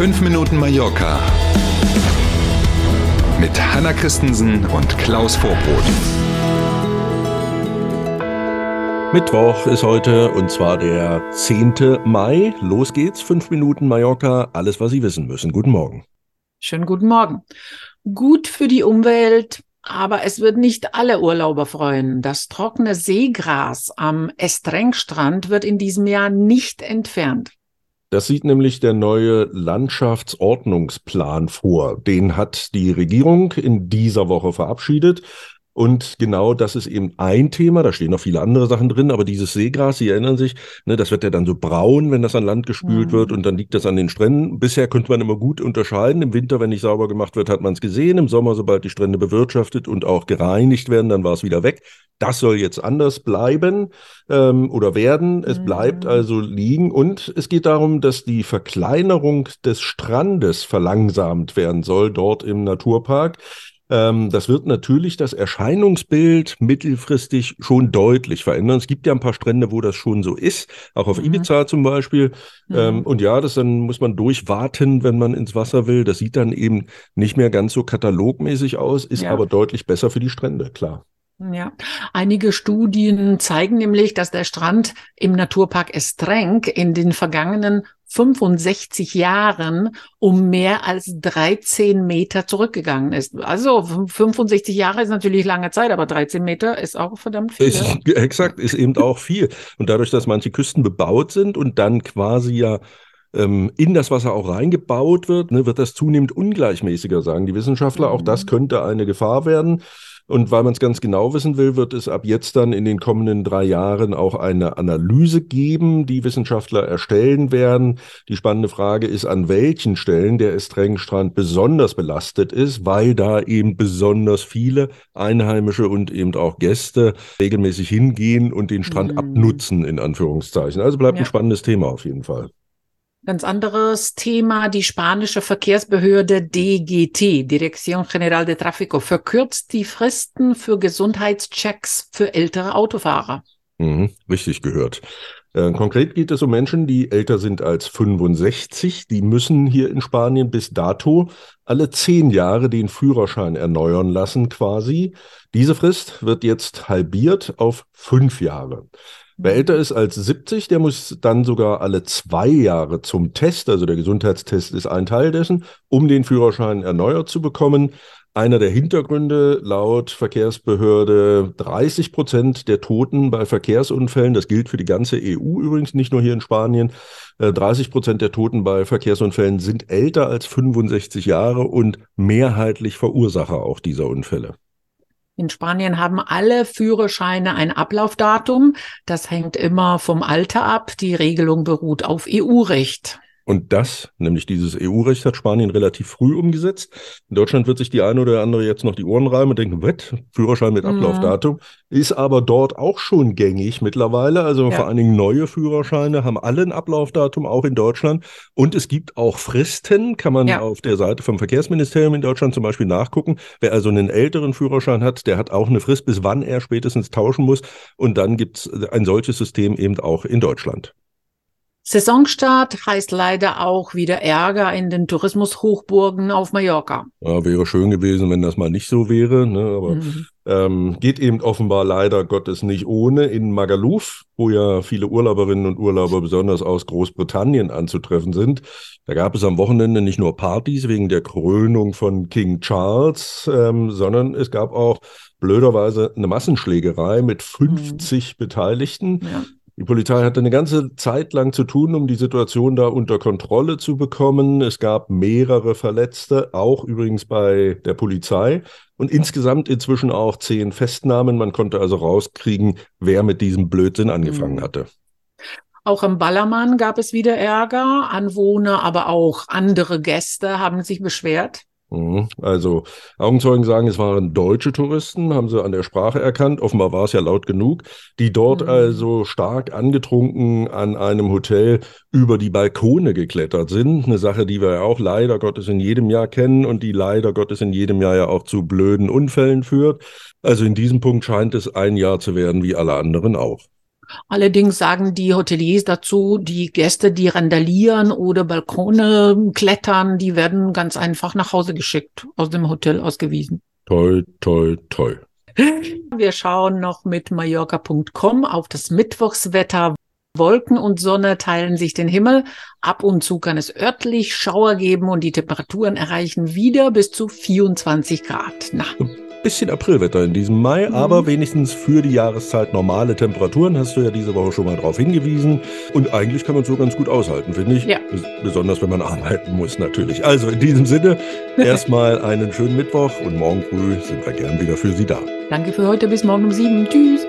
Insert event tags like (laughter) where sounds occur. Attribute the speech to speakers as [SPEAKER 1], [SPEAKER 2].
[SPEAKER 1] 5 Minuten Mallorca mit Hanna Christensen und Klaus Vorbrot.
[SPEAKER 2] Mittwoch ist heute und zwar der 10. Mai. Los geht's, 5 Minuten Mallorca, alles was Sie wissen müssen. Guten Morgen.
[SPEAKER 3] Schönen guten Morgen. Gut für die Umwelt, aber es wird nicht alle Urlauber freuen. Das trockene Seegras am Estrengstrand wird in diesem Jahr nicht entfernt.
[SPEAKER 2] Das sieht nämlich der neue Landschaftsordnungsplan vor. Den hat die Regierung in dieser Woche verabschiedet. Und genau das ist eben ein Thema. Da stehen noch viele andere Sachen drin, aber dieses Seegras, Sie erinnern sich, ne, das wird ja dann so braun, wenn das an Land gespült mhm. wird und dann liegt das an den Stränden. Bisher könnte man immer gut unterscheiden. Im Winter, wenn nicht sauber gemacht wird, hat man es gesehen. Im Sommer, sobald die Strände bewirtschaftet und auch gereinigt werden, dann war es wieder weg. Das soll jetzt anders bleiben ähm, oder werden. Es mhm. bleibt also liegen und es geht darum, dass die Verkleinerung des Strandes verlangsamt werden soll dort im Naturpark. Ähm, das wird natürlich das Erscheinungsbild mittelfristig schon deutlich verändern. Es gibt ja ein paar Strände, wo das schon so ist, auch auf mhm. Ibiza zum Beispiel. Mhm. Ähm, und ja, das dann muss man durchwarten, wenn man ins Wasser will. Das sieht dann eben nicht mehr ganz so katalogmäßig aus, ist ja. aber deutlich besser für die Strände, klar.
[SPEAKER 3] Ja, einige Studien zeigen nämlich, dass der Strand im Naturpark Estrenk in den vergangenen 65 Jahren um mehr als 13 Meter zurückgegangen ist. Also 65 Jahre ist natürlich lange Zeit, aber 13 Meter ist auch verdammt viel.
[SPEAKER 2] Ist, (laughs) exakt, ist eben auch viel. Und dadurch, dass manche Küsten bebaut sind und dann quasi ja ähm, in das Wasser auch reingebaut wird, ne, wird das zunehmend ungleichmäßiger, sagen die Wissenschaftler. Mhm. Auch das könnte eine Gefahr werden. Und weil man es ganz genau wissen will, wird es ab jetzt dann in den kommenden drei Jahren auch eine Analyse geben, die Wissenschaftler erstellen werden. Die spannende Frage ist, an welchen Stellen der Estrengstrand besonders belastet ist, weil da eben besonders viele Einheimische und eben auch Gäste regelmäßig hingehen und den Strand mhm. abnutzen, in Anführungszeichen. Also bleibt ja. ein spannendes Thema auf jeden Fall.
[SPEAKER 3] Ganz anderes Thema. Die spanische Verkehrsbehörde DGT, Dirección General de Tráfico, verkürzt die Fristen für Gesundheitschecks für ältere Autofahrer.
[SPEAKER 2] Mhm, richtig gehört. Äh, konkret geht es um Menschen, die älter sind als 65. Die müssen hier in Spanien bis dato alle zehn Jahre den Führerschein erneuern lassen quasi. Diese Frist wird jetzt halbiert auf fünf Jahre. Wer älter ist als 70, der muss dann sogar alle zwei Jahre zum Test, also der Gesundheitstest ist ein Teil dessen, um den Führerschein erneuert zu bekommen. Einer der Hintergründe laut Verkehrsbehörde 30 Prozent der Toten bei Verkehrsunfällen, das gilt für die ganze EU übrigens, nicht nur hier in Spanien, 30 äh, Prozent der Toten bei Verkehrsunfällen sind älter als 65 Jahre und mehrheitlich Verursacher auch dieser Unfälle.
[SPEAKER 3] In Spanien haben alle Führerscheine ein Ablaufdatum. Das hängt immer vom Alter ab. Die Regelung beruht auf EU-Recht.
[SPEAKER 2] Und das, nämlich dieses EU-Recht, hat Spanien relativ früh umgesetzt. In Deutschland wird sich die eine oder andere jetzt noch die Ohren reiben und denken, wett, Führerschein mit. Ablaufdatum. Mhm. Ist aber dort auch schon gängig mittlerweile. Also ja. vor allen Dingen neue Führerscheine haben alle ein Ablaufdatum, auch in Deutschland. Und es gibt auch Fristen, kann man ja. auf der Seite vom Verkehrsministerium in Deutschland zum Beispiel nachgucken. Wer also einen älteren Führerschein hat, der hat auch eine Frist, bis wann er spätestens tauschen muss. Und dann gibt es ein solches System eben auch in Deutschland.
[SPEAKER 3] Saisonstart heißt leider auch wieder Ärger in den Tourismushochburgen auf Mallorca.
[SPEAKER 2] Ja, wäre schön gewesen, wenn das mal nicht so wäre, ne? aber mhm. ähm, geht eben offenbar leider Gottes nicht ohne. In Magaluf, wo ja viele Urlauberinnen und Urlauber besonders aus Großbritannien anzutreffen sind, da gab es am Wochenende nicht nur Partys wegen der Krönung von King Charles, ähm, sondern es gab auch blöderweise eine Massenschlägerei mit 50 mhm. Beteiligten. Ja. Die Polizei hatte eine ganze Zeit lang zu tun, um die Situation da unter Kontrolle zu bekommen. Es gab mehrere Verletzte, auch übrigens bei der Polizei und insgesamt inzwischen auch zehn Festnahmen. Man konnte also rauskriegen, wer mit diesem Blödsinn angefangen mhm. hatte.
[SPEAKER 3] Auch im Ballermann gab es wieder Ärger. Anwohner, aber auch andere Gäste haben sich beschwert.
[SPEAKER 2] Mhm. Also Augenzeugen sagen, es waren deutsche Touristen, haben sie an der Sprache erkannt. Offenbar war es ja laut genug, die dort mhm. also stark angetrunken an einem Hotel über die Balkone geklettert sind. Eine Sache, die wir ja auch leider Gottes in jedem Jahr kennen und die leider Gottes in jedem Jahr ja auch zu blöden Unfällen führt. Also in diesem Punkt scheint es ein Jahr zu werden wie alle anderen auch.
[SPEAKER 3] Allerdings sagen die Hoteliers dazu, die Gäste, die randalieren oder Balkone klettern, die werden ganz einfach nach Hause geschickt, aus dem Hotel ausgewiesen.
[SPEAKER 2] Toi, toi, toi.
[SPEAKER 3] Wir schauen noch mit Mallorca.com auf das Mittwochswetter. Wolken und Sonne teilen sich den Himmel. Ab und zu kann es örtlich Schauer geben und die Temperaturen erreichen wieder bis zu 24 Grad. Na,
[SPEAKER 2] bisschen Aprilwetter in diesem Mai, mhm. aber wenigstens für die Jahreszeit normale Temperaturen, hast du ja diese Woche schon mal darauf hingewiesen. Und eigentlich kann man so ganz gut aushalten, finde ich. Ja. Besonders wenn man arbeiten muss, natürlich. Also in diesem Sinne, (laughs) erstmal einen schönen Mittwoch und morgen früh sind wir gern wieder für Sie da.
[SPEAKER 3] Danke für heute, bis morgen um sieben. Tschüss.